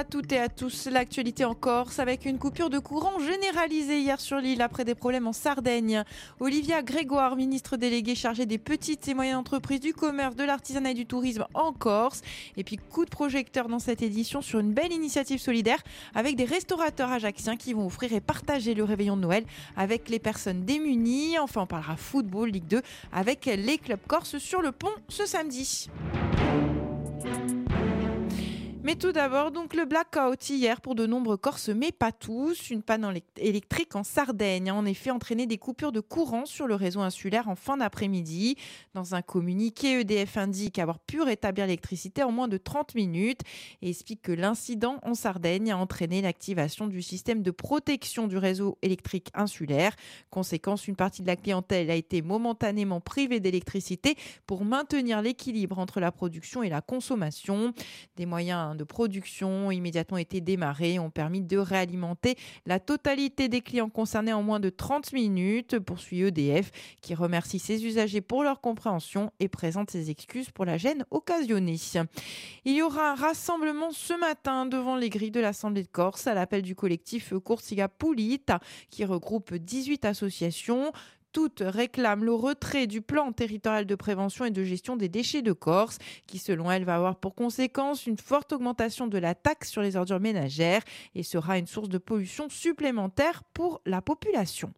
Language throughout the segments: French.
à toutes et à tous. L'actualité en Corse avec une coupure de courant généralisée hier sur l'île après des problèmes en Sardaigne. Olivia Grégoire, ministre déléguée chargée des petites et moyennes entreprises du commerce, de l'artisanat et du tourisme en Corse. Et puis coup de projecteur dans cette édition sur une belle initiative solidaire avec des restaurateurs ajacciens qui vont offrir et partager le réveillon de Noël avec les personnes démunies. Enfin, on parlera football, Ligue 2 avec les clubs corses sur le pont ce samedi. Mais tout d'abord, donc le blackout hier pour de nombreux Corses, mais pas tous. Une panne électrique en Sardaigne a en effet entraîné des coupures de courant sur le réseau insulaire en fin d'après-midi. Dans un communiqué, EDF indique avoir pu rétablir l'électricité en moins de 30 minutes et explique que l'incident en Sardaigne a entraîné l'activation du système de protection du réseau électrique insulaire. Conséquence, une partie de la clientèle a été momentanément privée d'électricité pour maintenir l'équilibre entre la production et la consommation. Des moyens de production ont immédiatement été démarrés ont permis de réalimenter la totalité des clients concernés en moins de 30 minutes, poursuit EDF, qui remercie ses usagers pour leur compréhension et présente ses excuses pour la gêne occasionnée. Il y aura un rassemblement ce matin devant les grilles de l'Assemblée de Corse à l'appel du collectif Coursiga Pulita, qui regroupe 18 associations toutes réclament le retrait du plan territorial de prévention et de gestion des déchets de Corse, qui selon elles va avoir pour conséquence une forte augmentation de la taxe sur les ordures ménagères et sera une source de pollution supplémentaire pour la population.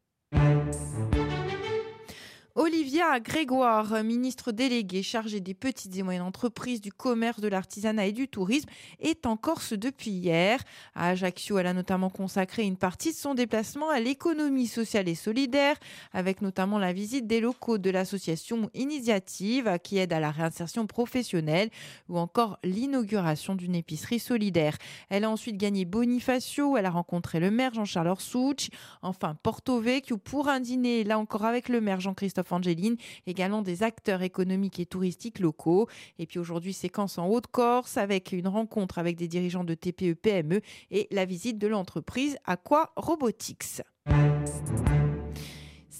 Olivia Grégoire, ministre déléguée chargée des petites et moyennes entreprises, du commerce, de l'artisanat et du tourisme, est en Corse depuis hier. À Ajaccio, elle a notamment consacré une partie de son déplacement à l'économie sociale et solidaire, avec notamment la visite des locaux de l'association Initiative qui aide à la réinsertion professionnelle ou encore l'inauguration d'une épicerie solidaire. Elle a ensuite gagné Bonifacio, elle a rencontré le maire Jean-Charles Orsouch, enfin Porto Vecchio pour un dîner, là encore avec le maire Jean-Christophe Angeline, également des acteurs économiques et touristiques locaux. Et puis aujourd'hui, séquence en Haute-Corse avec une rencontre avec des dirigeants de TPE-PME e et la visite de l'entreprise Aqua Robotics.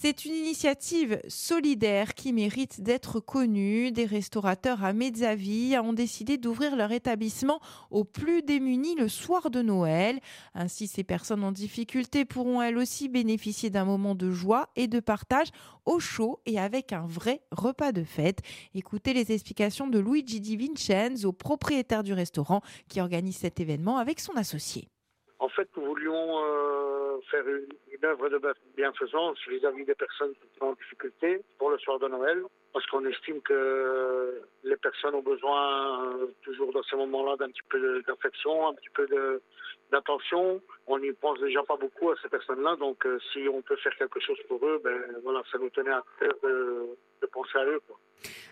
C'est une initiative solidaire qui mérite d'être connue. Des restaurateurs à Mezzavi ont décidé d'ouvrir leur établissement aux plus démunis le soir de Noël. Ainsi, ces personnes en difficulté pourront elles aussi bénéficier d'un moment de joie et de partage au chaud et avec un vrai repas de fête. Écoutez les explications de Luigi Di Vincenzo, propriétaire du restaurant qui organise cet événement avec son associé. En fait, nous voulions euh, faire une, œuvre de bienfaisance vis-à-vis des personnes en difficulté pour le soir de Noël, parce qu'on estime que les personnes ont besoin euh, toujours dans ces moments-là d'un petit peu d'affection, un petit peu d'attention. On n'y pense déjà pas beaucoup à ces personnes-là, donc euh, si on peut faire quelque chose pour eux, ben voilà, ça nous tenait à cœur de, penser à eux.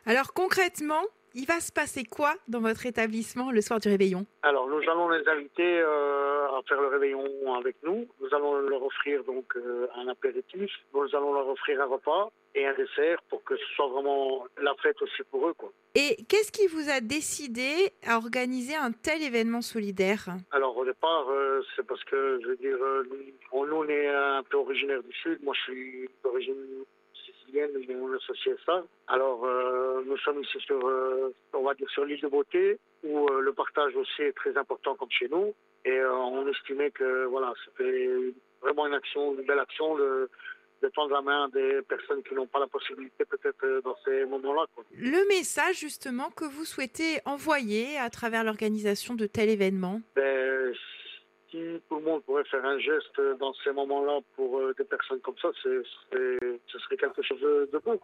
Alors concrètement, il va se passer quoi dans votre établissement le soir du réveillon? Alors, nous allons les inviter euh, à faire le réveillon avec nous. Nous allons leur offrir donc euh, un apéritif. Nous allons leur offrir un repas et un dessert pour que ce soit vraiment la fête aussi pour eux. Quoi. Et qu'est-ce qui vous a décidé à organiser un tel événement solidaire? Alors, au départ, euh, c'est parce que, je veux dire, nous, on est un peu originaire du Sud. Moi, je suis d'origine mais on associe ça. Alors, euh, nous sommes ici sur, euh, on va dire, sur l'île de Beauté, où euh, le partage aussi est très important comme chez nous. Et on estimait que, voilà, c'était vraiment une action, une belle action de, de tendre la main des personnes qui n'ont pas la possibilité peut-être dans ces moments-là. Le message justement que vous souhaitez envoyer à travers l'organisation de tel événement? Ben, tout le monde pourrait faire un geste dans ces moments-là pour euh, des personnes comme ça, ce serait quelque chose de bon.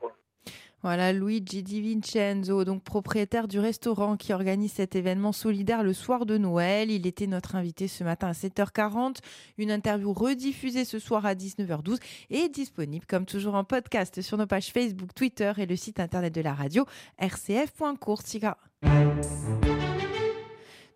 Voilà, Luigi Di Vincenzo, donc propriétaire du restaurant qui organise cet événement solidaire le soir de Noël. Il était notre invité ce matin à 7h40. Une interview rediffusée ce soir à 19h12 et disponible comme toujours en podcast sur nos pages Facebook, Twitter et le site internet de la radio rcf.coursiga.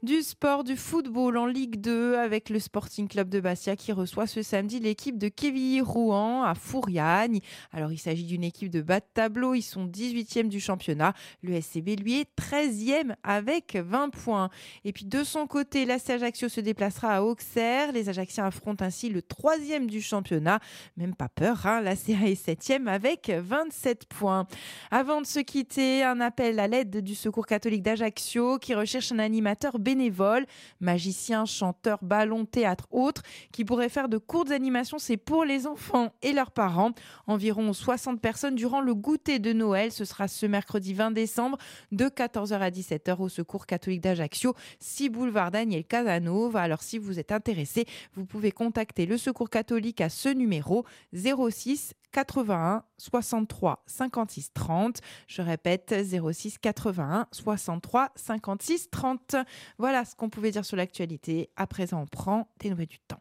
Du sport, du football en Ligue 2 avec le Sporting Club de Bastia qui reçoit ce samedi l'équipe de Kevin Rouen à Fouriagne. Alors il s'agit d'une équipe de bas de tableau, ils sont 18e du championnat. Le SCB lui est 13e avec 20 points. Et puis de son côté, l'AC Ajaccio se déplacera à Auxerre. Les Ajacciens affrontent ainsi le 3e du championnat. Même pas peur, hein la CA est 7e avec 27 points. Avant de se quitter, un appel à l'aide du Secours catholique d'Ajaccio qui recherche un animateur bénévole bénévoles, magiciens, chanteurs, ballons, théâtre, autres, qui pourraient faire de courtes animations. C'est pour les enfants et leurs parents. Environ 60 personnes durant le goûter de Noël. Ce sera ce mercredi 20 décembre de 14h à 17h au Secours catholique d'Ajaccio, 6 boulevard Daniel Casanova. Alors si vous êtes intéressé, vous pouvez contacter le Secours catholique à ce numéro 06 81 63 56 30. Je répète 06 81 63 56 30. Voilà ce qu'on pouvait dire sur l'actualité. À présent, on prend des nouvelles du temps.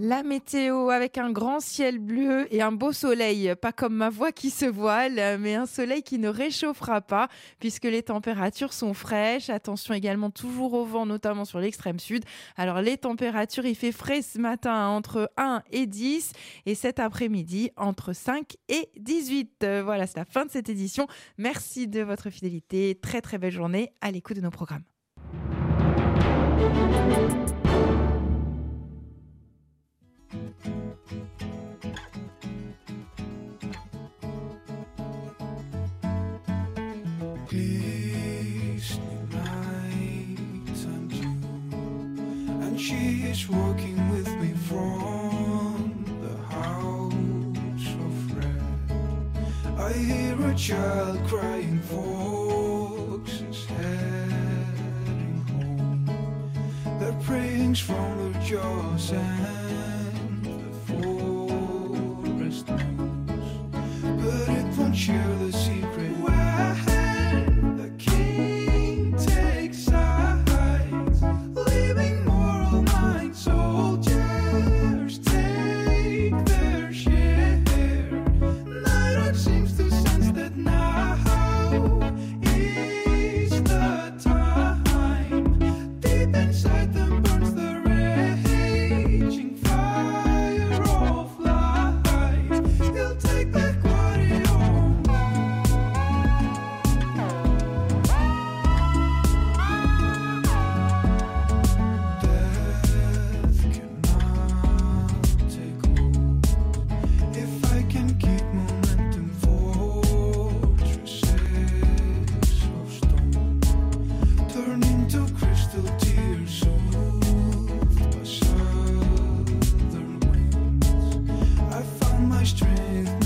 La météo avec un grand ciel bleu et un beau soleil, pas comme ma voix qui se voile, mais un soleil qui ne réchauffera pas puisque les températures sont fraîches. Attention également toujours au vent, notamment sur l'extrême sud. Alors les températures, il fait frais ce matin entre 1 et 10 et cet après-midi entre 5 et 18. Voilà, c'est la fin de cette édition. Merci de votre fidélité. Très très belle journée à l'écoute de nos programmes. She is walking with me from the house of red. I hear a child crying, folks is heading home. Their prayings from the jaws and strength.